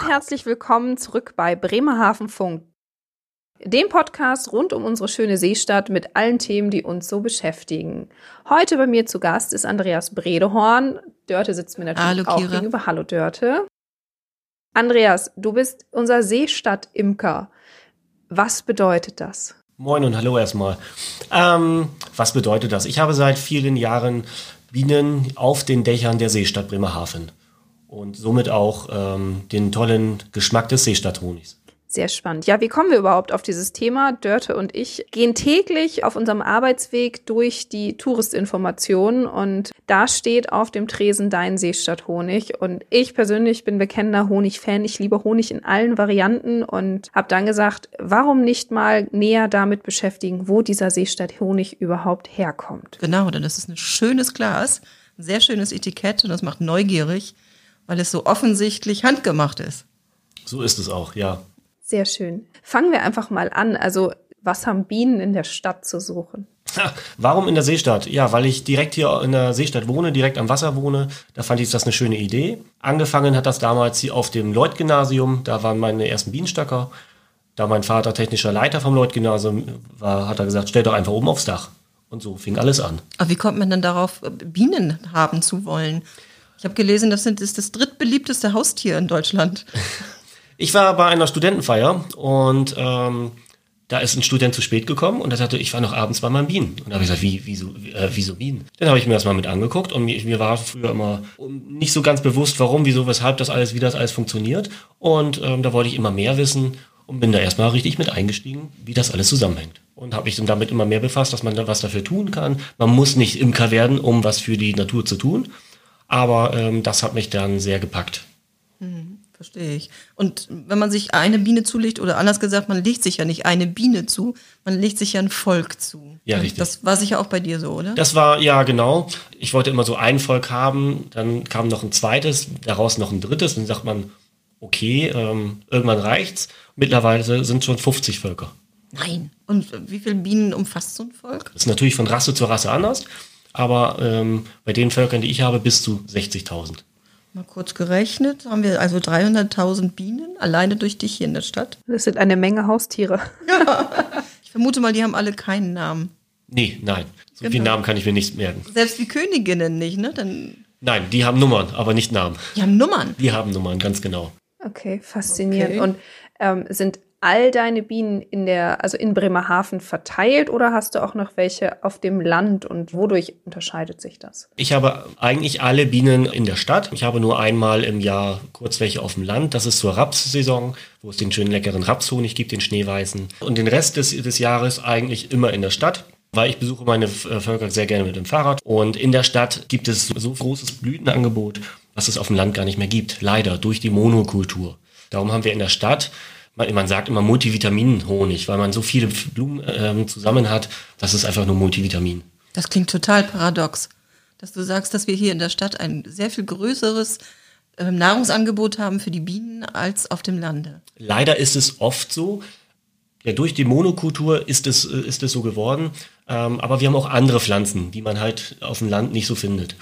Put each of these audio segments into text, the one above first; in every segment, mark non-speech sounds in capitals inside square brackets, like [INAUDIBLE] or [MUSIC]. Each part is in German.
und herzlich willkommen zurück bei Bremerhaven Funk, dem Podcast rund um unsere schöne Seestadt mit allen Themen, die uns so beschäftigen. Heute bei mir zu Gast ist Andreas Bredehorn. Dörte sitzt mir natürlich Hallo, auch gegenüber. Hallo Dörte. Andreas, du bist unser Seestadt-Imker. Was bedeutet das? Moin und hallo erstmal. Ähm, was bedeutet das? Ich habe seit vielen Jahren Bienen auf den Dächern der Seestadt Bremerhaven und somit auch ähm, den tollen Geschmack des Seestadthonigs. Sehr spannend. Ja, wie kommen wir überhaupt auf dieses Thema? Dörte und ich gehen täglich auf unserem Arbeitsweg durch die Touristinformationen und da steht auf dem Tresen Dein Seestadthonig und ich persönlich bin bekennender Honig-Fan. Ich liebe Honig in allen Varianten und habe dann gesagt, warum nicht mal näher damit beschäftigen, wo dieser Seestadthonig überhaupt herkommt. Genau, denn das ist ein schönes Glas, ein sehr schönes Etikett und das macht neugierig, weil es so offensichtlich handgemacht ist. So ist es auch, ja. Sehr schön. Fangen wir einfach mal an. Also, was haben Bienen in der Stadt zu suchen? Ha, Warum in der Seestadt? Ja, weil ich direkt hier in der Seestadt wohne, direkt am Wasser wohne. Da fand ich das eine schöne Idee. Angefangen hat das damals hier auf dem Lloyd-Gymnasium. Da waren meine ersten Bienenstöcker. Da mein Vater technischer Leiter vom Lloyd-Gymnasium war, hat er gesagt, stell doch einfach oben aufs Dach. Und so fing alles an. Aber wie kommt man denn darauf, Bienen haben zu wollen? Ich habe gelesen, das ist das drittbeliebteste Haustier in Deutschland. [LAUGHS] Ich war bei einer Studentenfeier und ähm, da ist ein Student zu spät gekommen und er sagte, ich war noch abends bei meinen Bienen. Und da habe ich gesagt, wie, wieso, äh, wieso Bienen? Dann habe ich mir das mal mit angeguckt und mir, mir war früher immer nicht so ganz bewusst, warum, wieso, weshalb das alles, wie das alles funktioniert. Und ähm, da wollte ich immer mehr wissen und bin da erstmal richtig mit eingestiegen, wie das alles zusammenhängt. Und habe mich dann damit immer mehr befasst, dass man da was dafür tun kann. Man muss nicht Imker werden, um was für die Natur zu tun. Aber ähm, das hat mich dann sehr gepackt. Verstehe ich. Und wenn man sich eine Biene zulegt, oder anders gesagt, man legt sich ja nicht eine Biene zu, man legt sich ja ein Volk zu. Ja, richtig. Das war sicher auch bei dir so, oder? Das war, ja, genau. Ich wollte immer so ein Volk haben, dann kam noch ein zweites, daraus noch ein drittes, dann sagt man, okay, ähm, irgendwann reicht's. Mittlerweile sind schon 50 Völker. Nein. Und wie viele Bienen umfasst so ein Volk? Das ist natürlich von Rasse zu Rasse anders, aber ähm, bei den Völkern, die ich habe, bis zu 60.000. Mal kurz gerechnet, haben wir also 300.000 Bienen alleine durch dich hier in der Stadt. Das sind eine Menge Haustiere. Ich vermute mal, die haben alle keinen Namen. Nee, nein. So Genau. viele Namen kann ich mir nicht merken. Selbst die Königinnen nicht, ne? Dann, Nein, die haben Nummern, aber nicht Namen. die haben Nummern. Die haben Nummern, ganz genau. Okay, faszinierend. Okay. Und ähm, sind all deine Bienen in der, also in Bremerhaven verteilt oder hast du auch noch welche auf dem Land und wodurch unterscheidet sich das? Ich habe eigentlich alle Bienen in der Stadt. Ich habe nur einmal im Jahr kurz welche auf dem Land. Das ist zur Rapssaison, wo es den schönen leckeren Rapshonig gibt, den schneeweißen. Und den Rest des, des Jahres eigentlich immer in der Stadt. Weil ich besuche meine äh, Völker sehr gerne mit dem Fahrrad. Und in der Stadt gibt es so großes Blütenangebot, was es auf dem Land gar nicht mehr gibt. Leider durch die Monokultur. Darum haben wir in der Stadt, man, man sagt immer Multivitaminhonig, weil man so viele Blumen ähm, zusammen hat. Das ist einfach nur Multivitamin. Das klingt total paradox, dass du sagst, dass wir hier in der Stadt ein sehr viel größeres ähm, Nahrungsangebot haben für die Bienen als auf dem Lande. Leider ist es oft so, ja, durch die Monokultur ist es, äh, ist es so geworden. Ähm, aber wir haben auch andere Pflanzen, die man halt auf dem Land nicht so findet.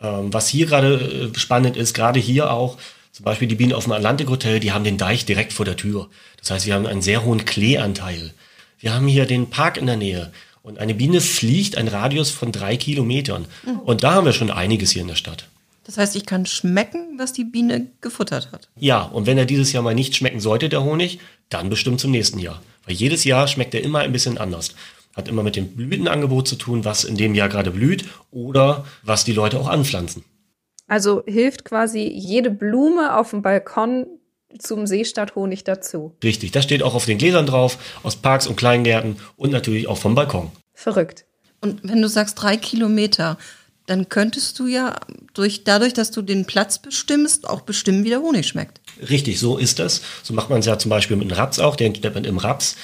Ähm, was hier gerade äh, spannend ist, gerade hier auch, zum Beispiel die Bienen auf dem Atlantic Hotel, die haben den Deich direkt vor der Tür. Das heißt, wir haben einen sehr hohen Kleeanteil. Wir haben hier den Park in der Nähe. Und eine Biene fliegt einen Radius von drei Kilometern. Und da haben wir schon einiges hier in der Stadt. Das heißt, ich kann schmecken, was die Biene gefuttert hat. Ja, und wenn er dieses Jahr mal nicht schmecken sollte, der Honig, dann bestimmt zum nächsten Jahr. Weil jedes Jahr schmeckt er immer ein bisschen anders. Hat immer mit dem Blütenangebot zu tun, was in dem Jahr gerade blüht oder was die Leute auch anpflanzen. Also hilft quasi jede Blume auf dem Balkon zum Seestadthonig dazu. Richtig, das steht auch auf den Gläsern drauf, aus Parks und Kleingärten und natürlich auch vom Balkon. Verrückt. Und wenn du sagst drei Kilometer, dann könntest du ja durch, dadurch, dass du den Platz bestimmst, auch bestimmen, wie der Honig schmeckt. Richtig, so ist das. So macht man es ja zum Beispiel mit dem Raps auch, den steppt man im Raps.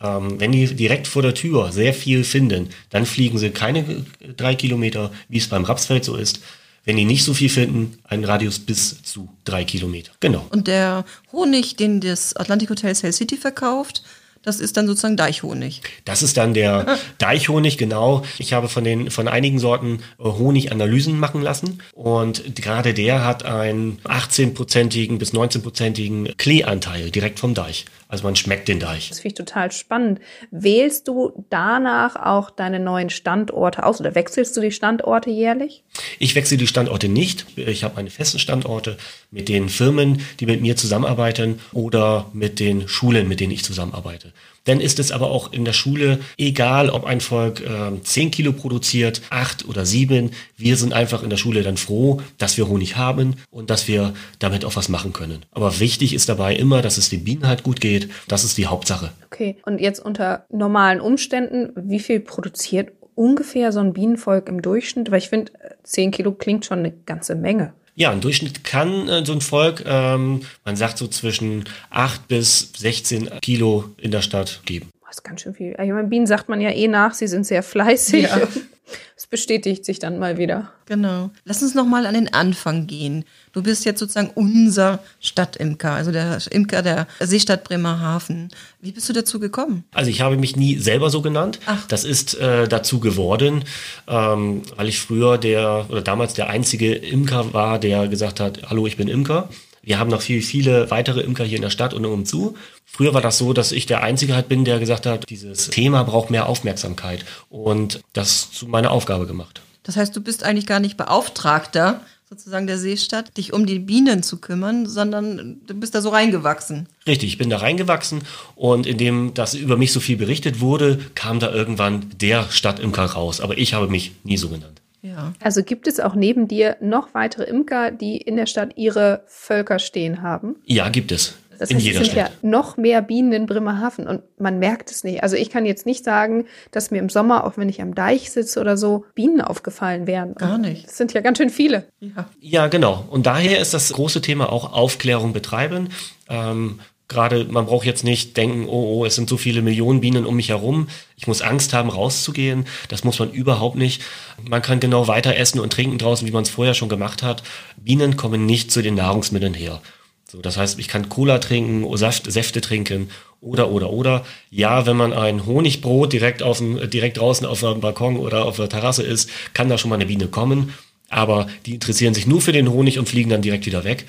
Ähm, wenn die direkt vor der Tür sehr viel finden, dann fliegen sie keine drei Kilometer, wie es beim Rapsfeld so ist. Wenn die nicht so viel finden, einen Radius bis zu drei Kilometer. Genau. Und der Honig, den das Atlantic Hotel Sail City verkauft, das ist dann sozusagen Deichhonig. Das ist dann der [LAUGHS] Deichhonig, genau. Ich habe von den von einigen Sorten äh, Honiganalysen machen lassen und gerade der hat einen 18-prozentigen bis 19-prozentigen Kleeanteil direkt vom Deich. Also man schmeckt den Deich. Das finde ich total spannend. Wählst du danach auch deine neuen Standorte aus oder wechselst du die Standorte jährlich? Ich wechsle die Standorte nicht. Ich habe meine festen Standorte mit den Firmen, die mit mir zusammenarbeiten oder mit den Schulen, mit denen ich zusammenarbeite. Dann ist es aber auch in der Schule egal, ob ein Volk äh, 10 Kilo produziert, 8 oder 7. Wir sind einfach in der Schule dann froh, dass wir Honig haben und dass wir damit auch was machen können. Aber wichtig ist dabei immer, dass es den Bienen halt gut geht. Das ist die Hauptsache. Okay, und jetzt unter normalen Umständen, wie viel produziert ungefähr so ein Bienenvolk im Durchschnitt? Weil ich finde, 10 Kilo klingt schon eine ganze Menge. Ja, im Durchschnitt kann äh, so ein Volk, ähm, man sagt so zwischen 8 bis 16 Kilo in der Stadt geben. Das ist ganz schön viel. Ich meine, Bienen sagt man ja eh nach, sie sind sehr fleißig. Ja. [LAUGHS] Es bestätigt sich dann mal wieder. Genau. Lass uns noch mal an den Anfang gehen. Du bist jetzt sozusagen unser Stadtimker, also der Imker der Seestadt Bremerhaven. Wie bist du dazu gekommen? Also ich habe mich nie selber so genannt. Ach. Das ist äh, dazu geworden, ähm, weil ich früher der oder damals der einzige Imker war, der gesagt hat, hallo, ich bin Imker. Wir haben noch viel, viele weitere Imker hier in der Stadt und umzu. Früher war das so, dass ich der Einzige halt bin, der gesagt hat, dieses Thema braucht mehr Aufmerksamkeit und das zu meiner Aufgabe gemacht. Das heißt, du bist eigentlich gar nicht Beauftragter sozusagen der Seestadt, dich um die Bienen zu kümmern, sondern du bist da so reingewachsen. Richtig, ich bin da reingewachsen und indem das über mich so viel berichtet wurde, kam da irgendwann der Stadtimker raus. Aber ich habe mich nie so genannt. Ja. Also gibt es auch neben dir noch weitere Imker, die in der Stadt ihre Völker stehen haben? Ja, gibt es. Das in heißt, jeder es sind Stadt. ja noch mehr Bienen in Bremerhaven und man merkt es nicht. Also ich kann jetzt nicht sagen, dass mir im Sommer, auch wenn ich am Deich sitze oder so, Bienen aufgefallen wären. Gar nicht. Es sind ja ganz schön viele. ja. Ja, genau. Und daher ist das große Thema auch Aufklärung betreiben. Ähm, Gerade, man braucht jetzt nicht denken, oh, oh, es sind so viele Millionen Bienen um mich herum. Ich muss Angst haben, rauszugehen. Das muss man überhaupt nicht. Man kann genau weiter essen und trinken draußen, wie man es vorher schon gemacht hat. Bienen kommen nicht zu den Nahrungsmitteln her. So, das heißt, ich kann Cola trinken, Saft, Säfte trinken oder, oder, oder. Ja, wenn man ein Honigbrot direkt, auf dem, direkt draußen auf dem Balkon oder auf der Terrasse isst, kann da schon mal eine Biene kommen. Aber die interessieren sich nur für den Honig und fliegen dann direkt wieder weg.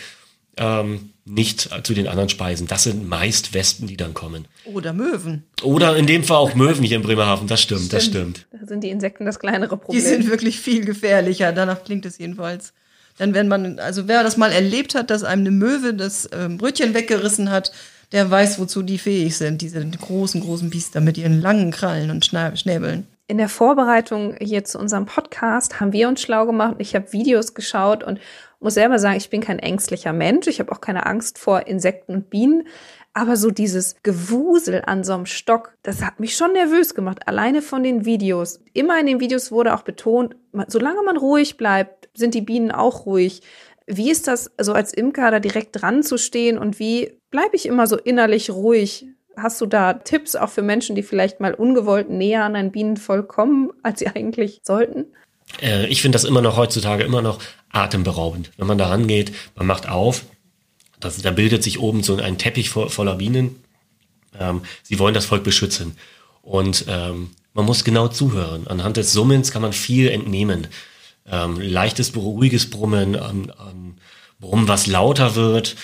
Ähm, nicht zu den anderen Speisen. Das sind meist Wespen, die dann kommen. Oder Möwen. Oder in dem Fall auch Möwen hier in Bremerhaven. Das stimmt, das stimmt. Da sind die Insekten das kleinere Die Problem. sind wirklich viel gefährlicher. Danach klingt es jedenfalls. Denn wenn man, also wer das mal erlebt hat, dass einem eine Möwe das ähm, Brötchen weggerissen hat, der weiß, wozu die fähig sind. Diese großen, großen Biester mit ihren langen Krallen und Schnäbeln. In der Vorbereitung hier zu unserem Podcast haben wir uns schlau gemacht. Ich habe Videos geschaut und muss selber sagen, ich bin kein ängstlicher Mensch. Ich habe auch keine Angst vor Insekten und Bienen. Aber so dieses Gewusel an so einem Stock, das hat mich schon nervös gemacht. Alleine von den Videos. Immer in den Videos wurde auch betont, solange man ruhig bleibt, sind die Bienen auch ruhig. Wie ist das, so als Imker da direkt dran zu stehen und wie bleibe ich immer so innerlich ruhig? Hast du da Tipps auch für Menschen, die vielleicht mal ungewollt näher an ein Bienenvolk kommen, als sie [LAUGHS] eigentlich sollten? Äh, ich finde das immer noch heutzutage immer noch atemberaubend. Wenn man da rangeht, man macht auf, das, da bildet sich oben so ein Teppich vo voller Bienen. Ähm, sie wollen das Volk beschützen. Und ähm, man muss genau zuhören. Anhand des Summens kann man viel entnehmen. Ähm, leichtes, ruhiges Brummen, ähm, Brummen, was lauter wird.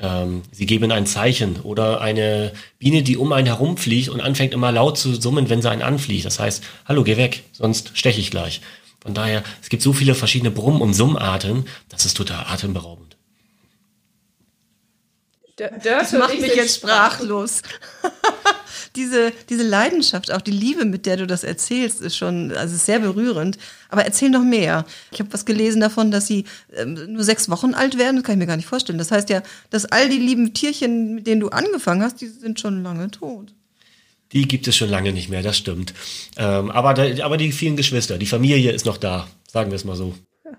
Ähm, sie geben ein Zeichen oder eine Biene, die um einen herumfliegt und anfängt immer laut zu summen, wenn sie einen anfliegt. Das heißt, hallo, geh weg, sonst steche ich gleich. Von daher, es gibt so viele verschiedene Brumm- und Summarten, das ist total atemberaubend. Das macht mich jetzt sprachlos. [LAUGHS] diese, diese Leidenschaft, auch die Liebe, mit der du das erzählst, ist schon also sehr berührend. Aber erzähl noch mehr. Ich habe was gelesen davon, dass sie ähm, nur sechs Wochen alt werden. Das kann ich mir gar nicht vorstellen. Das heißt ja, dass all die lieben Tierchen, mit denen du angefangen hast, die sind schon lange tot. Die gibt es schon lange nicht mehr, das stimmt. Ähm, aber, da, aber die vielen Geschwister, die Familie ist noch da, sagen wir es mal so.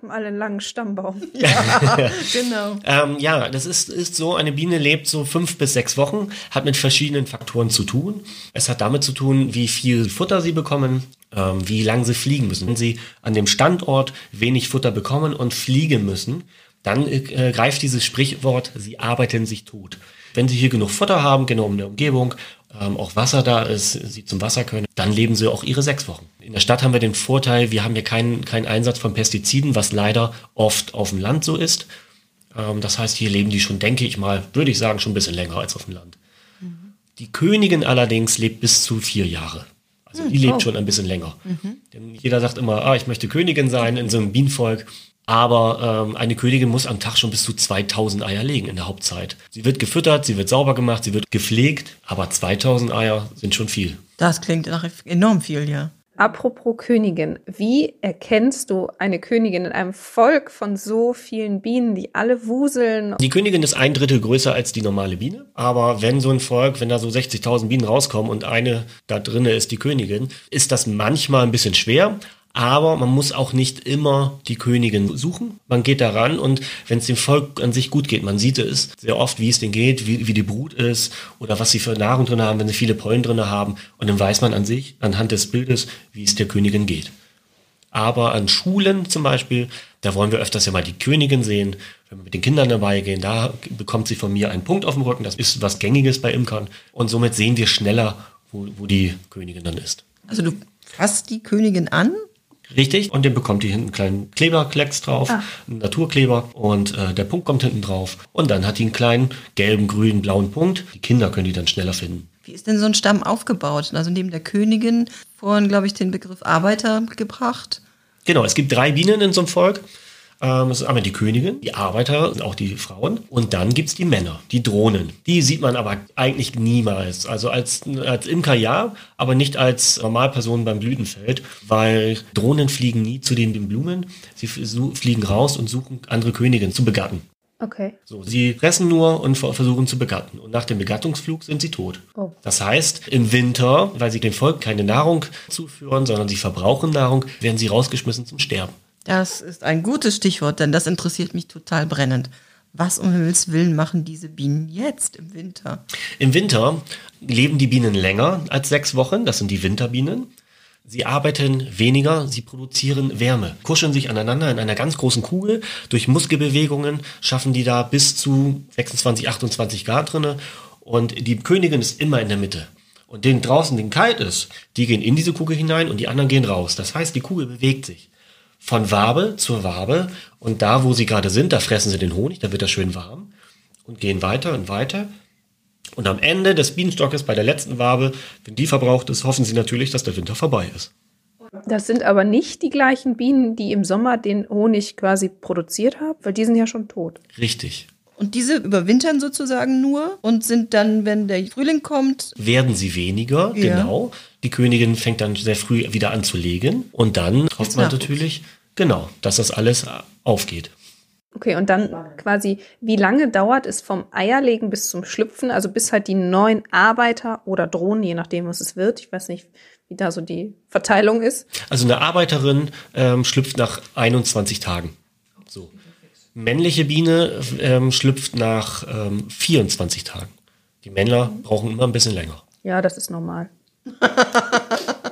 Alle einen langen Stammbaum. [LAUGHS] [LAUGHS] Genau. Ähm, ja, das ist, ist so, eine Biene lebt so fünf bis sechs Wochen, hat mit verschiedenen Faktoren zu tun. Es hat damit zu tun, wie viel Futter sie bekommen, ähm, wie lang sie fliegen müssen. Wenn sie an dem Standort wenig Futter bekommen und fliegen müssen, dann äh, greift dieses Sprichwort, sie arbeiten sich tot. Wenn sie hier genug Futter haben, genau in der Umgebung, ähm, auch Wasser da ist, sie zum Wasser können, dann leben sie auch ihre sechs Wochen. In der Stadt haben wir den Vorteil, wir haben hier keinen keinen Einsatz von Pestiziden, was leider oft auf dem Land so ist. Ähm, das heißt, hier leben die schon, denke ich mal, würde ich sagen, schon ein bisschen länger als auf dem Land. Mhm. Die Königin allerdings lebt bis zu vier Jahre. Also die lebt oh. schon ein bisschen länger. Mhm. Denn jeder sagt immer, ah, ich möchte Königin sein in so einem Bienenvolk. Aber ähm, eine Königin muss am Tag schon bis zu 2000 Eier legen in der Hauptzeit. Sie wird gefüttert, sie wird sauber gemacht, sie wird gepflegt, aber 2000 Eier sind schon viel. Das klingt nach enorm viel, ja. Apropos Königin, wie erkennst du eine Königin in einem Volk von so vielen Bienen, die alle wuseln? Die Königin ist ein Drittel größer als die normale Biene. Aber wenn so ein Volk, wenn da so 60.000 Bienen rauskommen und eine da drinne ist die Königin, ist das manchmal ein bisschen schwer. Aber man muss auch nicht immer die Königin suchen. Man geht daran und wenn es dem Volk an sich gut geht, man sieht es sehr oft, wie es denen geht, wie, wie die Brut ist oder was sie für Nahrung drin haben, wenn sie viele Pollen drin haben. Und dann weiß man an sich, anhand des Bildes, wie es der Königin geht. Aber an Schulen zum Beispiel, da wollen wir öfters ja mal die Königin sehen. Wenn wir mit den Kindern dabei gehen, da bekommt sie von mir einen Punkt auf dem Rücken. Das ist was Gängiges bei Imkern. Und somit sehen wir schneller, wo, wo die Königin dann ist. Also du fasst die Königin an Richtig. Und den bekommt die hinten einen kleinen Kleberklecks drauf, ah. einen Naturkleber und äh, der Punkt kommt hinten drauf. Und dann hat die einen kleinen gelben, grünen, blauen Punkt. Die Kinder können die dann schneller finden. Wie ist denn so ein Stamm aufgebaut? Also neben der Königin vorhin, glaube ich, den Begriff Arbeiter gebracht. Genau, es gibt drei Bienen in so einem Volk. Ähm, das ist einmal die Königin, die Arbeiter und auch die Frauen. Und dann gibt es die Männer, die Drohnen. Die sieht man aber eigentlich niemals. Also als, als Imker ja, aber nicht als Normalperson beim Blütenfeld, weil Drohnen fliegen nie zu den, den Blumen. Sie fliegen raus und suchen andere Königinnen zu begatten. Okay. So, sie fressen nur und versuchen zu begatten. Und nach dem Begattungsflug sind sie tot. Oh. Das heißt, im Winter, weil sie dem Volk keine Nahrung zuführen, sondern sie verbrauchen Nahrung, werden sie rausgeschmissen zum Sterben. Das ist ein gutes Stichwort, denn das interessiert mich total brennend. Was um Himmels Willen machen diese Bienen jetzt im Winter? Im Winter leben die Bienen länger als sechs Wochen. Das sind die Winterbienen. Sie arbeiten weniger, sie produzieren Wärme, kuscheln sich aneinander in einer ganz großen Kugel. Durch Muskelbewegungen schaffen die da bis zu 26, 28 Grad drinne. Und die Königin ist immer in der Mitte. Und denen draußen, den kalt ist, die gehen in diese Kugel hinein und die anderen gehen raus. Das heißt, die Kugel bewegt sich von Wabe zur Wabe und da, wo sie gerade sind, da fressen sie den Honig, da wird das schön warm und gehen weiter und weiter. Und am Ende des Bienenstockes bei der letzten Wabe, wenn die verbraucht ist, hoffen sie natürlich, dass der Winter vorbei ist. Das sind aber nicht die gleichen Bienen, die im Sommer den Honig quasi produziert haben, weil die sind ja schon tot. Richtig. Und diese überwintern sozusagen nur und sind dann, wenn der Frühling kommt. Werden sie weniger, ja. genau. Die Königin fängt dann sehr früh wieder an zu legen. Und dann hofft man natürlich, genau, dass das alles aufgeht. Okay, und dann quasi, wie lange dauert es vom Eierlegen bis zum Schlüpfen, also bis halt die neuen Arbeiter oder Drohnen, je nachdem, was es wird. Ich weiß nicht, wie da so die Verteilung ist. Also eine Arbeiterin ähm, schlüpft nach 21 Tagen. Männliche Biene ähm, schlüpft nach ähm, 24 Tagen. Die Männer brauchen immer ein bisschen länger. Ja, das ist normal. ich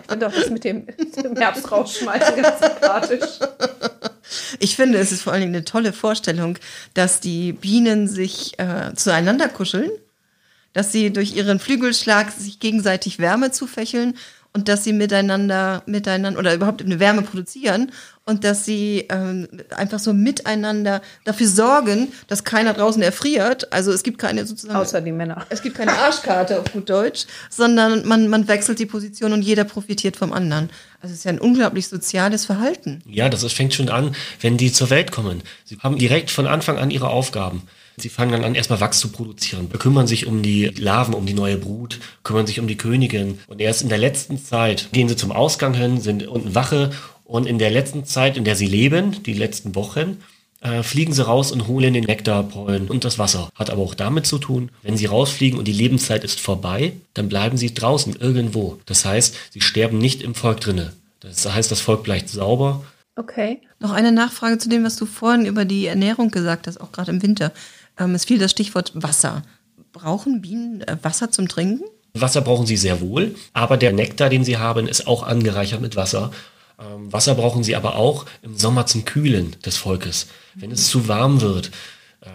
finde auch das mit dem, dem Herbst rausschmeißen ganz sympathisch. Ich finde, es ist vor allen Dingen eine tolle Vorstellung, dass die Bienen sich äh, zueinander kuscheln, dass sie durch ihren Flügelschlag sich gegenseitig Wärme zufächeln und dass sie miteinander, miteinander oder überhaupt eine Wärme produzieren und dass sie ähm, einfach so miteinander dafür sorgen, dass keiner draußen erfriert. Also es gibt keine sozusagen. Außer die Männer. Es gibt keine Arschkarte auf gut Deutsch, sondern man, man wechselt die Position und jeder profitiert vom anderen. Also es ist ja ein unglaublich soziales Verhalten. Ja, das ist, fängt schon an, wenn die zur Welt kommen. Sie haben direkt von Anfang an ihre Aufgaben. Sie fangen dann an, erstmal Wachs zu produzieren, kümmern sich um die Larven, um die neue Brut, kümmern sich um die Königin. Und erst in der letzten Zeit gehen sie zum Ausgang hin, sind unten Wache. Und in der letzten Zeit, in der sie leben, die letzten Wochen, äh, fliegen sie raus und holen den Nektar, Pollen und das Wasser. Hat aber auch damit zu tun, wenn sie rausfliegen und die Lebenszeit ist vorbei, dann bleiben sie draußen irgendwo. Das heißt, sie sterben nicht im Volk drinne. Das heißt, das Volk bleibt sauber. Okay. Noch eine Nachfrage zu dem, was du vorhin über die Ernährung gesagt hast, auch gerade im Winter. Ähm, es fiel das Stichwort Wasser. Brauchen Bienen äh, Wasser zum Trinken? Wasser brauchen sie sehr wohl, aber der Nektar, den sie haben, ist auch angereichert mit Wasser. Ähm, Wasser brauchen sie aber auch im Sommer zum Kühlen des Volkes. Wenn es zu warm wird,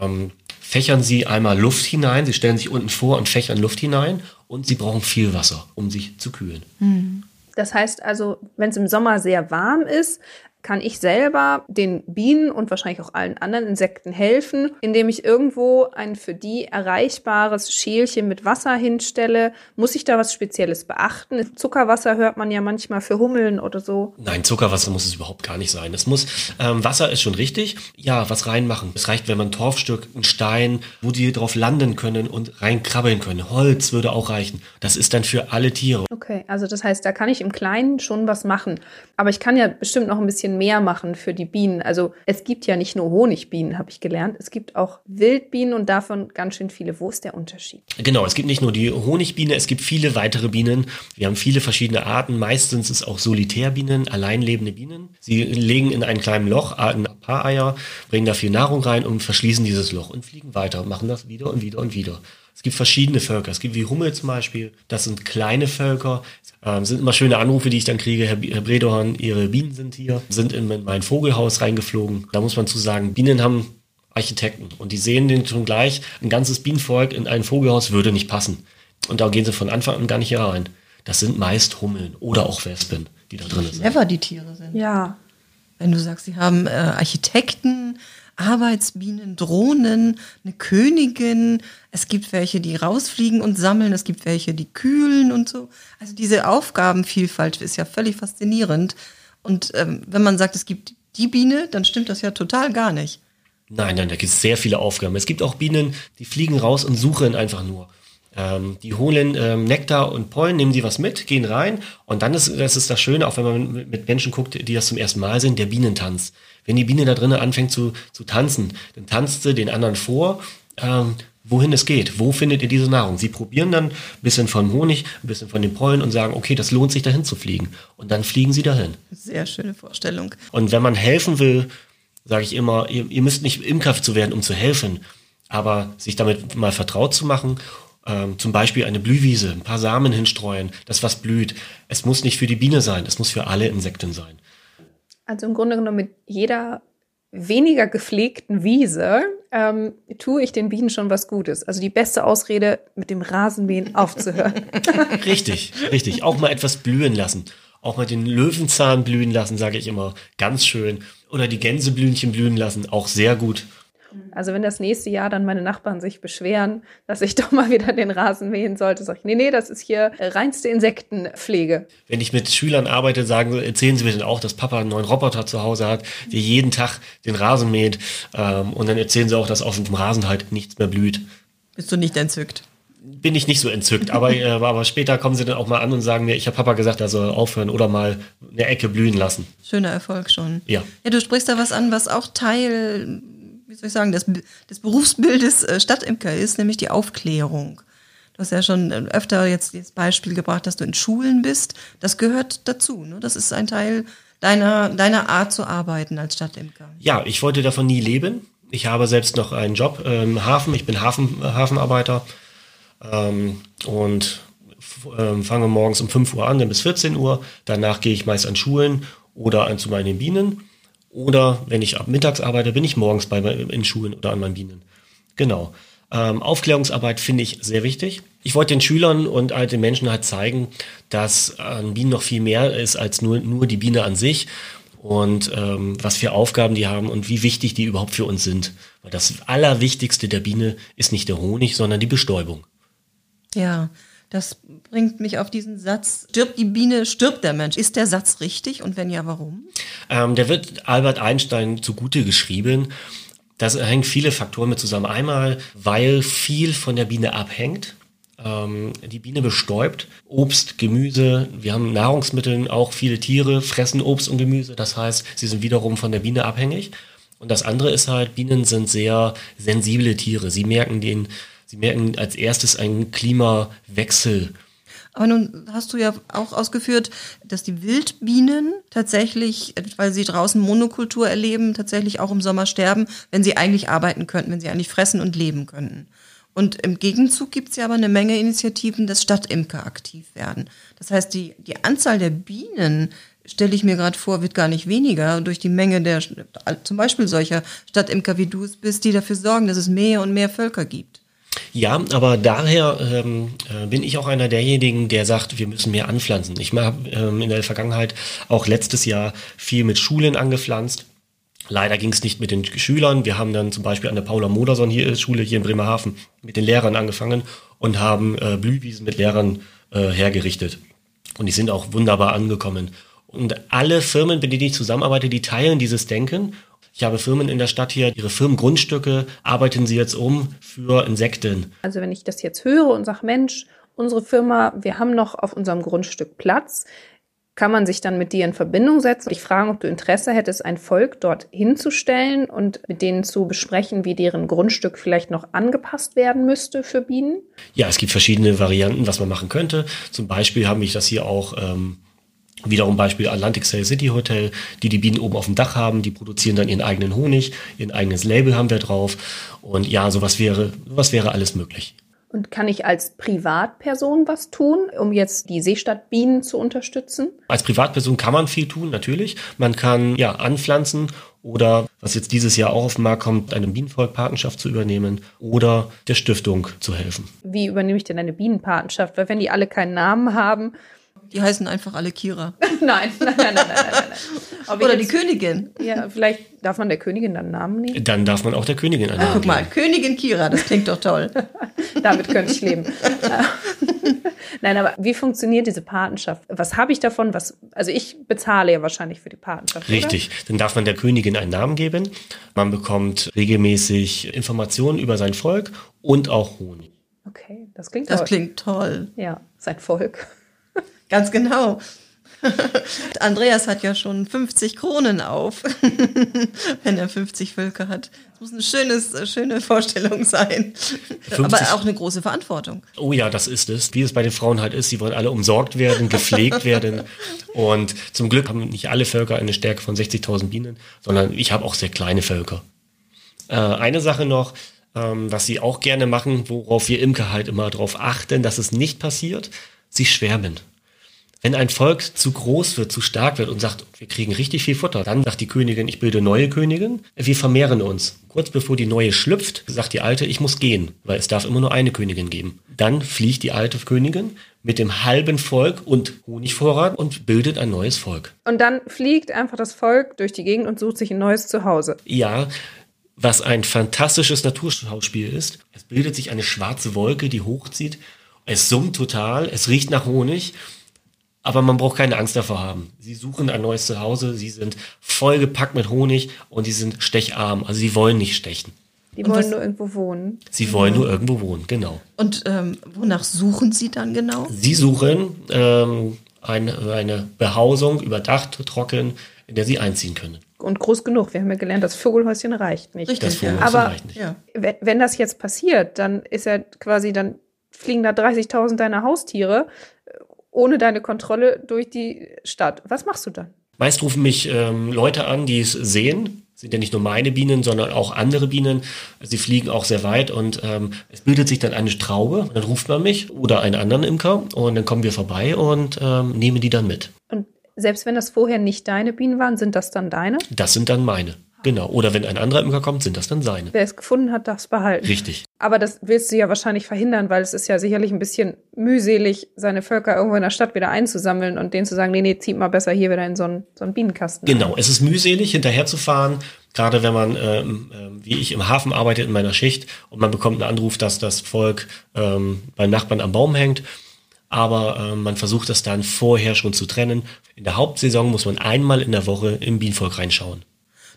ähm, fächern sie einmal Luft hinein, sie stellen sich unten vor und fächern Luft hinein und sie brauchen viel Wasser, um sich zu kühlen. Das heißt also, wenn es im Sommer sehr warm ist, kann ich selber den Bienen und wahrscheinlich auch allen anderen Insekten helfen, indem ich irgendwo ein für die erreichbares Schälchen mit Wasser hinstelle. Muss ich da was Spezielles beachten? Zuckerwasser hört man ja manchmal für Hummeln oder so. Nein, Zuckerwasser muss es überhaupt gar nicht sein. Es muss, ähm, Wasser ist schon richtig. Ja, was reinmachen. Es reicht, wenn man ein Torfstück, ein Stein, wo die drauf landen können und reinkrabbeln können. Holz würde auch reichen. Das ist dann für alle Tiere. Okay, also das heißt, da kann ich im Kleinen schon was machen. Aber ich kann ja bestimmt noch ein bisschen mehr machen für die Bienen. Also es gibt ja nicht nur Honigbienen, habe ich gelernt. Es gibt auch Wildbienen und davon ganz schön viele. Wo ist der Unterschied? Genau, es gibt nicht nur die Honigbiene, es gibt viele weitere Bienen. Wir haben viele verschiedene Arten. Meistens ist es auch Solitärbienen, alleinlebende Bienen. Sie legen in einem kleinen Loch ein paar Eier, bringen da viel Nahrung rein und verschließen dieses Loch und fliegen weiter, machen das wieder und wieder und wieder. Es gibt verschiedene Völker. Es gibt wie Hummel zum Beispiel. Das sind kleine Völker. Ähm, sind immer schöne Anrufe, die ich dann kriege. Herr, Herr Bredorn, Ihre Bienen sind hier, sind in mein Vogelhaus reingeflogen. Da muss man zu sagen, Bienen haben Architekten und die sehen den schon gleich. Ein ganzes Bienenvolk in ein Vogelhaus würde nicht passen. Und da gehen sie von Anfang an gar nicht hier rein. Das sind meist Hummeln oder auch Wespen, die da drin sind. Clever die Tiere sind. Ja. Wenn du sagst, sie haben äh, Architekten, Arbeitsbienen, Drohnen, eine Königin. Es gibt welche, die rausfliegen und sammeln. Es gibt welche, die kühlen und so. Also diese Aufgabenvielfalt ist ja völlig faszinierend. Und ähm, wenn man sagt, es gibt die Biene, dann stimmt das ja total gar nicht. Nein, nein, da gibt es sehr viele Aufgaben. Es gibt auch Bienen, die fliegen raus und suchen einfach nur. Ähm, die holen ähm, Nektar und Pollen, nehmen die was mit, gehen rein und dann ist das ist das Schöne, auch wenn man mit, mit Menschen guckt, die das zum ersten Mal sind, der Bienentanz. Wenn die Biene da drinnen anfängt zu, zu tanzen, dann tanzt sie den anderen vor, ähm, wohin es geht. Wo findet ihr diese Nahrung? Sie probieren dann ein bisschen von Honig, ein bisschen von den Pollen und sagen, okay, das lohnt sich dahin zu fliegen. Und dann fliegen sie dahin. Sehr schöne Vorstellung. Und wenn man helfen will, sage ich immer, ihr, ihr müsst nicht Imker zu werden, um zu helfen, aber sich damit mal vertraut zu machen ähm, zum Beispiel eine Blühwiese, ein paar Samen hinstreuen, das was blüht. Es muss nicht für die Biene sein, es muss für alle Insekten sein. Also im Grunde genommen mit jeder weniger gepflegten Wiese ähm, tue ich den Bienen schon was Gutes. Also die beste Ausrede, mit dem Rasenmähen aufzuhören. [LAUGHS] [LAUGHS] richtig, richtig. Auch mal etwas blühen lassen. Auch mal den Löwenzahn blühen lassen, sage ich immer. Ganz schön. Oder die Gänseblümchen blühen lassen, auch sehr gut. Also wenn das nächste Jahr dann meine Nachbarn sich beschweren, dass ich [LAUGHS] doch mal wieder den Rasen mähen sollte, sage ich, nee, nee, das ist hier reinste Insektenpflege. Wenn ich mit Schülern arbeite, sagen, erzählen sie mir dann auch, dass Papa einen neuen Roboter zu Hause hat, der jeden Tag den Rasen mäht. Ähm, und dann erzählen sie auch, dass auf dem Rasen halt nichts mehr blüht. Bist du nicht entzückt? bin ich nicht so entzückt, aber, äh, [LAUGHS] aber später kommen sie dann auch mal an und sagen mir, ich habe Papa gesagt, er soll aufhören oder mal eine Ecke blühen lassen. Schöner Erfolg schon. Ja. Ja, du sprichst da was an, was auch Teil wie soll ich sagen, des, des Berufsbildes äh, Stadtimker ist, nämlich die Aufklärung. Du hast ja schon äh, öfter jetzt das Beispiel gebracht, dass du in Schulen bist. Das gehört dazu. Ne? Das ist ein Teil deiner, deiner Art zu arbeiten als Stadtimker. Ja, ich wollte davon nie leben. Ich habe selbst noch einen Job im Hafen. Ich bin Hafen, Hafenarbeiter ähm, und ähm, fange morgens um 5 Uhr an, dann bis 14 Uhr. Danach gehe ich meist an Schulen oder an zu meinen Bienen. Oder wenn ich ab mittags arbeite, bin ich morgens bei, in Schulen oder an meinen Bienen. Genau. Ähm, Aufklärungsarbeit finde ich sehr wichtig. Ich wollte den Schülern und halt den Menschen halt zeigen, dass an Bienen noch viel mehr ist als nur, nur die Biene an sich und ähm, was für Aufgaben die haben und wie wichtig die überhaupt für uns sind. Weil das Allerwichtigste der Biene ist nicht der Honig, sondern die Bestäubung. Ja, das bringt mich auf diesen Satz, stirbt die Biene, stirbt der Mensch. Ist der Satz richtig und wenn ja, warum? Ähm, der wird Albert Einstein zugute geschrieben. Das hängt viele Faktoren mit zusammen. Einmal, weil viel von der Biene abhängt. Ähm, die Biene bestäubt Obst, Gemüse. Wir haben Nahrungsmittel, auch viele Tiere fressen Obst und Gemüse. Das heißt, sie sind wiederum von der Biene abhängig. Und das andere ist halt, Bienen sind sehr sensible Tiere. Sie merken den Sie merken als erstes einen Klimawechsel. Aber nun hast du ja auch ausgeführt, dass die Wildbienen tatsächlich, weil sie draußen Monokultur erleben, tatsächlich auch im Sommer sterben, wenn sie eigentlich arbeiten könnten, wenn sie eigentlich fressen und leben könnten. Und im Gegenzug gibt es ja aber eine Menge Initiativen, dass Stadtimker aktiv werden. Das heißt, die, die Anzahl der Bienen stelle ich mir gerade vor, wird gar nicht weniger durch die Menge der, zum Beispiel solcher Stadtimker wie du es bist, die dafür sorgen, dass es mehr und mehr Völker gibt. Ja, aber daher ähm, äh, bin ich auch einer derjenigen, der sagt, wir müssen mehr anpflanzen. Ich habe ähm, in der Vergangenheit auch letztes Jahr viel mit Schulen angepflanzt. Leider ging es nicht mit den Schülern. Wir haben dann zum Beispiel an der Paula Moderson hier Schule hier in Bremerhaven mit den Lehrern angefangen und haben äh, Blühwiesen mit Lehrern äh, hergerichtet. Und die sind auch wunderbar angekommen. Und alle Firmen, mit denen ich zusammenarbeite, die teilen dieses Denken. Ich habe Firmen in der Stadt hier, ihre Firmengrundstücke arbeiten sie jetzt um für Insekten. Also wenn ich das jetzt höre und sage, Mensch, unsere Firma, wir haben noch auf unserem Grundstück Platz, kann man sich dann mit dir in Verbindung setzen. Ich frage, ob du Interesse hättest, ein Volk dort hinzustellen und mit denen zu besprechen, wie deren Grundstück vielleicht noch angepasst werden müsste für Bienen? Ja, es gibt verschiedene Varianten, was man machen könnte. Zum Beispiel habe ich das hier auch ähm, Wiederum Beispiel Atlantic Sail City Hotel, die die Bienen oben auf dem Dach haben, die produzieren dann ihren eigenen Honig, ihr eigenes Label haben wir drauf. Und ja, sowas wäre, sowas wäre alles möglich. Und kann ich als Privatperson was tun, um jetzt die Seestadtbienen zu unterstützen? Als Privatperson kann man viel tun, natürlich. Man kann ja anpflanzen oder, was jetzt dieses Jahr auch auf den Markt kommt, eine Bienenvolk-Patenschaft zu übernehmen oder der Stiftung zu helfen. Wie übernehme ich denn eine Bienenpatenschaft? Weil wenn die alle keinen Namen haben, die heißen einfach alle Kira. [LAUGHS] nein, nein, nein, nein, nein, nein. [LAUGHS] Oder die Königin. Ja, vielleicht darf man der Königin dann Namen nehmen. Dann darf man auch der Königin einen Namen Guck mal, Königin Kira, das klingt doch toll. [LAUGHS] Damit könnte ich leben. nein, aber wie funktioniert diese Patenschaft? Was habe ich davon? Was, also ich bezahle ja wahrscheinlich für die Patenschaft. Richtig. Oder? Dann darf man der Königin einen Namen geben. Man bekommt regelmäßig Informationen über sein Volk und auch Honig. Okay, das klingt das toll. Das klingt toll. Ja, sein Volk. Ganz genau. [LAUGHS] Andreas hat ja schon 50 Kronen auf, [LAUGHS] wenn er 50 Völker hat. Das muss eine schönes, schöne Vorstellung sein. Aber auch eine große Verantwortung. Oh ja, das ist es. Wie es bei den Frauen halt ist, sie wollen alle umsorgt werden, gepflegt [LAUGHS] werden. Und zum Glück haben nicht alle Völker eine Stärke von 60.000 Bienen, sondern ich habe auch sehr kleine Völker. Äh, eine Sache noch, ähm, was sie auch gerne machen, worauf wir Imker halt immer darauf achten, dass es nicht passiert, sie schwärmen. Wenn ein Volk zu groß wird, zu stark wird und sagt, wir kriegen richtig viel Futter, dann sagt die Königin, ich bilde neue Königin, wir vermehren uns. Kurz bevor die neue schlüpft, sagt die alte, ich muss gehen, weil es darf immer nur eine Königin geben. Dann fliegt die alte Königin mit dem halben Volk und Honigvorrat und bildet ein neues Volk. Und dann fliegt einfach das Volk durch die Gegend und sucht sich ein neues Zuhause. Ja, was ein fantastisches Naturschauspiel ist. Es bildet sich eine schwarze Wolke, die hochzieht. Es summt total, es riecht nach Honig aber man braucht keine Angst davor haben. Sie suchen ein neues Zuhause, sie sind vollgepackt mit Honig und sie sind stecharm. Also sie wollen nicht stechen. Die wollen nur irgendwo wohnen. Sie wollen nur irgendwo wohnen, genau. Und ähm, wonach suchen Sie dann genau? Sie suchen ähm, eine, eine Behausung, überdacht, trocken, in der sie einziehen können. Und groß genug. Wir haben ja gelernt, das Vogelhäuschen reicht nicht. Richtig, das Vogelhäuschen Aber reicht nicht. Ja. wenn das jetzt passiert, dann ist ja quasi, dann fliegen da 30.000 deiner Haustiere ohne deine Kontrolle durch die Stadt. Was machst du dann? Meist rufen mich ähm, Leute an, die es sehen. Sind ja nicht nur meine Bienen, sondern auch andere Bienen. Sie fliegen auch sehr weit und ähm, es bildet sich dann eine Traube. Dann ruft man mich oder einen anderen Imker und dann kommen wir vorbei und ähm, nehmen die dann mit. Und selbst wenn das vorher nicht deine Bienen waren, sind das dann deine? Das sind dann meine. Genau. Oder wenn ein anderer Imker kommt, sind das dann seine. Wer es gefunden hat, darf es behalten. Richtig. Aber das willst du ja wahrscheinlich verhindern, weil es ist ja sicherlich ein bisschen mühselig, seine Völker irgendwo in der Stadt wieder einzusammeln und denen zu sagen, nee, nee, zieht mal besser hier wieder in so einen, so einen Bienenkasten. Genau. Es ist mühselig, hinterherzufahren. Gerade wenn man, ähm, äh, wie ich, im Hafen arbeitet in meiner Schicht und man bekommt einen Anruf, dass das Volk ähm, beim Nachbarn am Baum hängt aber äh, man versucht das dann vorher schon zu trennen. In der Hauptsaison muss man einmal in der Woche im Bienenvolk reinschauen.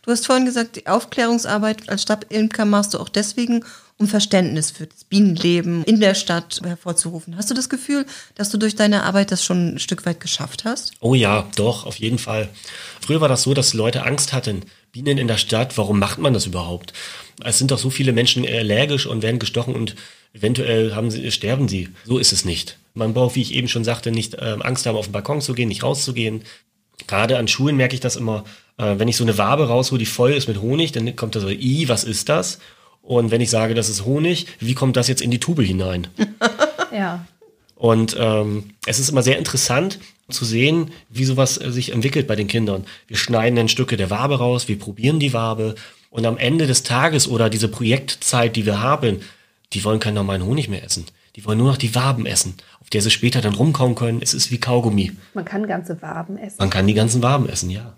Du hast vorhin gesagt, die Aufklärungsarbeit als Stadtimker machst du auch deswegen, um Verständnis für das Bienenleben in der Stadt hervorzurufen. Hast du das Gefühl, dass du durch deine Arbeit das schon ein Stück weit geschafft hast? Oh ja, doch, auf jeden Fall. Früher war das so, dass Leute Angst hatten. Bienen in der Stadt, warum macht man das überhaupt? Es sind doch so viele Menschen allergisch und werden gestochen und eventuell haben sie, sterben sie. So ist es nicht. Man braucht, wie ich eben schon sagte, nicht äh, Angst haben, auf den Balkon zu gehen, nicht rauszugehen. Gerade an Schulen merke ich das immer, äh, wenn ich so eine Wabe raushole, die voll ist mit Honig, dann kommt da so, i, was ist das? Und wenn ich sage, das ist Honig, wie kommt das jetzt in die Tube hinein? [LAUGHS] ja. Und ähm, es ist immer sehr interessant, zu sehen, wie sowas äh, sich entwickelt bei den Kindern. Wir schneiden dann Stücke der Wabe raus, wir probieren die Wabe und am Ende des Tages oder diese Projektzeit, die wir haben, die wollen keinen normalen Honig mehr essen. Die wollen nur noch die Waben essen, auf der sie später dann rumkauen können. Es ist wie Kaugummi. Man kann ganze Waben essen. Man kann die ganzen Waben essen, ja.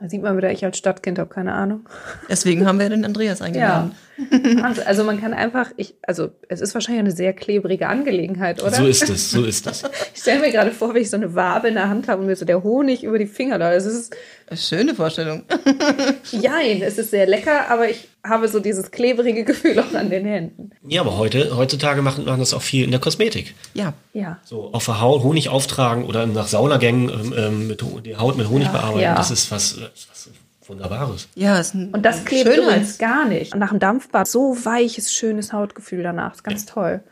Da sieht man wieder, ich als Stadtkind habe keine Ahnung. Deswegen haben wir den Andreas eingeladen. Ja. [LAUGHS] Also man kann einfach, ich, also es ist wahrscheinlich eine sehr klebrige Angelegenheit, oder? So ist es, so ist es. [LAUGHS] Ich stelle mir gerade vor, wie ich so eine Wabe in der Hand habe und mir so der Honig über die Finger da. Das ist Schöne Vorstellung. [LAUGHS] Jein, es ist sehr lecker, aber ich habe so dieses klebrige Gefühl auch an den Händen. Ja, aber heute, heutzutage machen man das auch viel in der Kosmetik. Ja. Ja. So auf der Haut Honig auftragen oder nach Saunagängen ähm, ähm, mit, die Haut mit Honig Ja, bearbeiten. ja. Das ist was, was Wunderbares. Ja, ist ein Und das klebt übrigens gar nicht. Und nach dem Dampfbad so weiches, schönes Hautgefühl danach. ist ganz toll.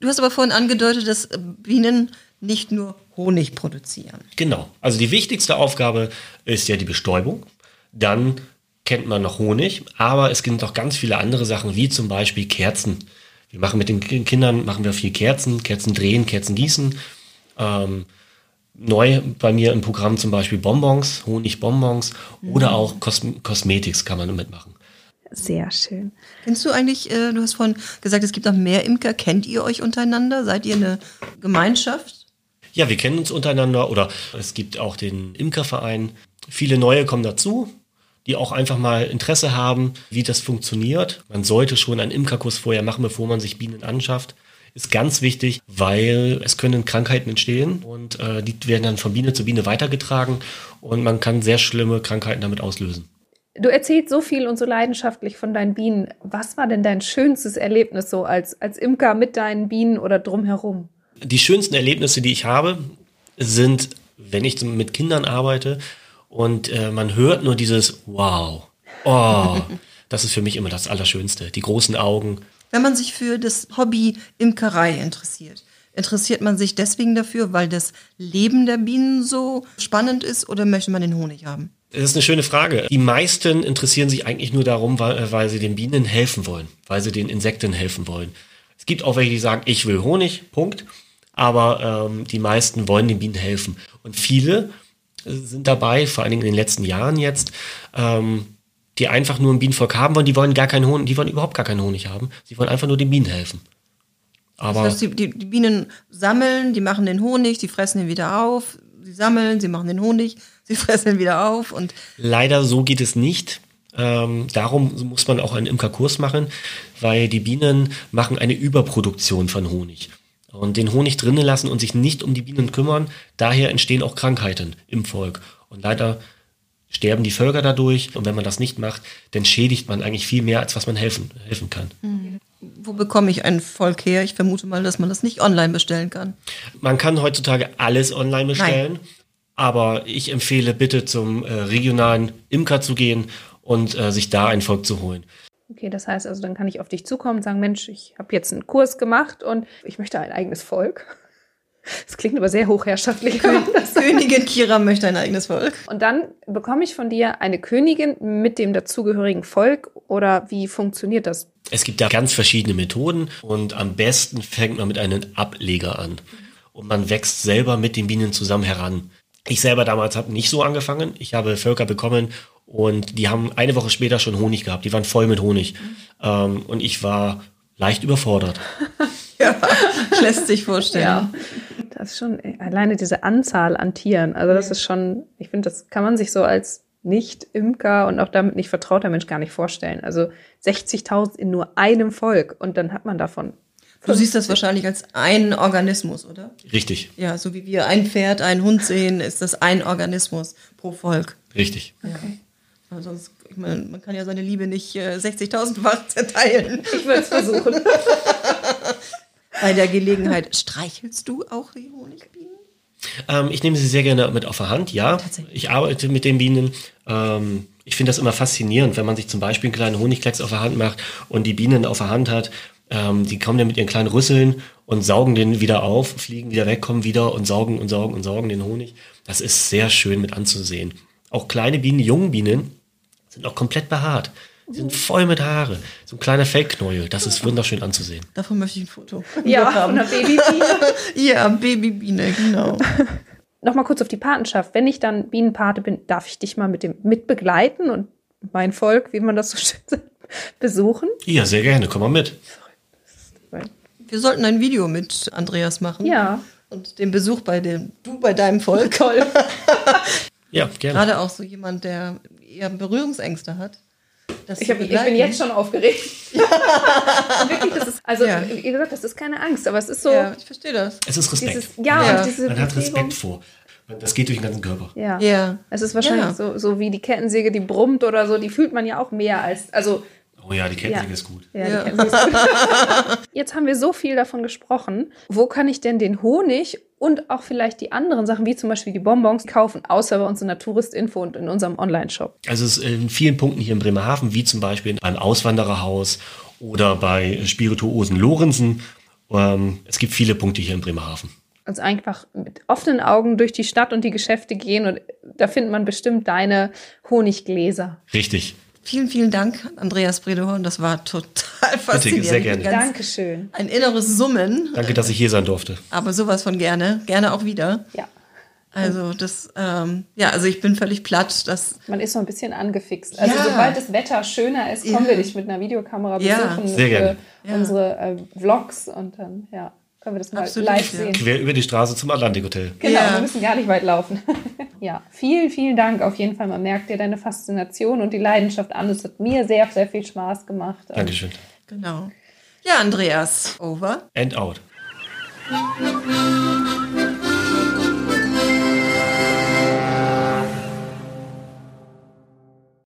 Du hast aber vorhin angedeutet, dass Bienen nicht nur Honig produzieren. Genau. Also die wichtigste Aufgabe ist ja die Bestäubung. Dann kennt man noch Honig, aber es gibt auch ganz viele andere Sachen, wie zum Beispiel Kerzen. Wir machen mit den Ki- Kindern machen wir viel Kerzen, Kerzen drehen, Kerzen gießen. Ähm, neu bei mir im Programm zum Beispiel Bonbons, Honigbonbons oder auch Kosm Cosmetics kann man mitmachen. Sehr schön. Kennst du eigentlich, äh, du hast vorhin gesagt, es gibt noch mehr Imker. Kennt ihr euch untereinander? Seid ihr eine Gemeinschaft? Ja, wir kennen uns untereinander oder es gibt auch den Imkerverein. Viele neue kommen dazu, die auch einfach mal Interesse haben, wie das funktioniert. Man sollte schon einen Imkerkurs vorher machen, bevor man sich Bienen anschafft. Ist ganz wichtig, weil es können Krankheiten entstehen und äh, die werden dann von Biene zu Biene weitergetragen und man kann sehr schlimme Krankheiten damit auslösen. Du erzählst so viel und so leidenschaftlich von deinen Bienen. Was war denn dein schönstes Erlebnis so als, als Imker mit deinen Bienen oder drumherum? Die schönsten Erlebnisse, die ich habe, sind, wenn ich mit Kindern arbeite und äh, man hört nur dieses Wow, oh, [LAUGHS] das ist für mich immer das Allerschönste. Die großen Augen. Wenn man sich für das Hobby Imkerei interessiert, interessiert man sich deswegen dafür, weil das Leben der Bienen so spannend ist oder möchte man den Honig haben? Das ist eine schöne Frage. Die meisten interessieren sich eigentlich nur darum, weil, weil sie den Bienen helfen wollen, weil sie den Insekten helfen wollen. Es gibt auch welche, die sagen, ich will Honig, Punkt. Aber ähm, die meisten wollen den Bienen helfen. Und viele sind dabei, vor allen Dingen in den letzten Jahren jetzt, ähm, die einfach nur ein Bienenvolk haben wollen, die wollen gar keinen Honig, die wollen überhaupt gar keinen Honig haben. Sie wollen einfach nur den Bienen helfen. Aber Das heißt, die, die, Bienen sammeln, die machen den Honig, die fressen ihn wieder auf, sie sammeln, sie machen den Honig, [LAUGHS] sie fressen ihn wieder auf und Leider so geht es nicht. Ähm, darum muss man auch einen Imkerkurs machen, weil die Bienen machen eine Überproduktion von Honig. Und den Honig drinnen lassen und sich nicht um die Bienen kümmern, daher entstehen auch Krankheiten im Volk. Und leider sterben die Völker dadurch. Und wenn man das nicht macht, dann schädigt man eigentlich viel mehr, als was man helfen, helfen kann. wo bekomme ich ein Volk her? Ich vermute mal, dass man das nicht online bestellen kann. Man kann heutzutage alles online bestellen, aber ich empfehle bitte zum äh, regionalen Imker zu gehen und äh, sich da ein Volk zu holen. Okay, das heißt also, dann kann ich auf dich zukommen und sagen, Mensch, ich habe jetzt einen Kurs gemacht und ich möchte ein eigenes Volk. Das klingt aber sehr hochherrschaftlich. Königin Kira möchte ein eigenes Volk. Und dann bekomme ich von dir eine Königin mit dem dazugehörigen Volk oder wie funktioniert das? Es gibt da ganz verschiedene Methoden und am besten fängt man mit einem Ableger an. Und man wächst selber mit den Bienen zusammen heran. Ich selber damals habe nicht so angefangen. Ich habe Völker bekommen und die haben eine Woche später schon Honig gehabt. Die waren voll mit Honig. Ähm, und ich war leicht überfordert. [LAUGHS] Ja, lässt sich vorstellen. Das ist schon äh, alleine diese Anzahl an Tieren. Also das ist schon, ich finde, das kann man sich so als Nicht-Imker und auch damit nicht vertrauter Mensch gar nicht vorstellen. Also 60.000 in nur einem Volk und dann hat man davon. Du siehst das wahrscheinlich als ein Organismus, oder? Richtig, Ja, so wie wir ein Pferd, einen Hund sehen, ist das ein Organismus pro Volk. richtig. Okay. Aber sonst, ich meine, man kann ja seine Liebe nicht äh, 60.000-fach [LAUGHS] zerteilen. Ich würde es versuchen. [LAUGHS] Bei der Gelegenheit streichelst du auch die Honigbienen? Ähm, ich nehme sie sehr gerne mit auf der Hand, ja. Tatsächlich. Ich arbeite mit den Bienen. Ähm, ich finde das immer faszinierend, wenn man sich zum Beispiel einen kleinen Honigklecks auf der Hand macht und die Bienen auf der Hand hat. Ähm, die kommen dann mit ihren kleinen Rüsseln und saugen den wieder auf, fliegen wieder weg, kommen wieder und saugen und saugen und saugen den Honig. Das ist sehr schön mit anzusehen. Auch kleine Bienen, die jungen Bienen, sind auch komplett behaart. Die sind voll mit Haare. So ein kleiner Fellknäuel. Das ist wunderschön anzusehen. Davon möchte ich ein Foto. Ja, von einer Babybiene. [LAUGHS] Ja, Babybiene, genau. [LAUGHS] Nochmal kurz auf die Patenschaft. Wenn ich dann Bienenpate bin, darf ich dich mal mit dem mitbegleiten und mein Volk, wie man das so [LAUGHS] schön sagt, besuchen? Ja, sehr gerne. Komm mal mit. Wir sollten ein Video mit Andreas machen. Ja. Und den Besuch bei dem, du bei deinem Volk. Ja, gerne. Gerade auch so jemand, der eher Berührungsängste hat. Das Ich, hab, ich bin jetzt schon aufgeregt. [LAUGHS] Wirklich, das ist, also Ja. wie gesagt, das ist keine Angst, aber es ist so Ja, ich verstehe das. Es ist Respekt. dieses, ja, Ja. und diese Man hat. Respekt vor. Das geht durch den ganzen Körper. Ja. Ja. Es ist wahrscheinlich Ja. so, so wie die Kettensäge, die brummt oder so, die fühlt man ja auch mehr als, also Oh ja, die Kettensäge Ja. ist gut. Ja, Ja. sie's gut. [LAUGHS] Jetzt haben wir so viel davon gesprochen. Wo kann ich denn den Honig und auch vielleicht die anderen Sachen, wie zum Beispiel die Bonbons, kaufen, außer bei uns in der Touristinfo und in unserem Online-Shop? Also es ist in vielen Punkten hier in Bremerhaven, wie zum Beispiel beim Auswandererhaus oder bei Spirituosen Lorenzen. Ähm, es gibt viele Punkte hier in Bremerhaven. Also einfach mit offenen Augen durch die Stadt und die Geschäfte gehen und da findet man bestimmt deine Honiggläser. Richtig. Vielen, vielen Dank, Andreas Bredehorn. Das war total faszinierend. sehr gerne. Ganz Dankeschön. Ein inneres Summen, Danke, dass ich hier sein durfte. aber sowas von gerne. Gerne auch wieder. Ja. Also das, ähm, ja, also ich bin völlig platt. Das, Man ist so ein bisschen angefixt. Also Ja. sobald das Wetter schöner ist, kommen Ja. wir dich mit einer Videokamera Ja. besuchen Sehr gerne. für Ja. unsere äh, Vlogs und dann ja, können wir das mal Absolut, live ja. sehen. Quer über die Straße zum Atlantikhotel. Genau, Ja. wir müssen gar nicht weit laufen. [LAUGHS] ja, vielen, vielen Dank auf jeden Fall. Man merkt dir deine Faszination und die Leidenschaft an. Es hat mir sehr, sehr viel Spaß gemacht. Dankeschön. genau. Ja, Andreas, over. And out.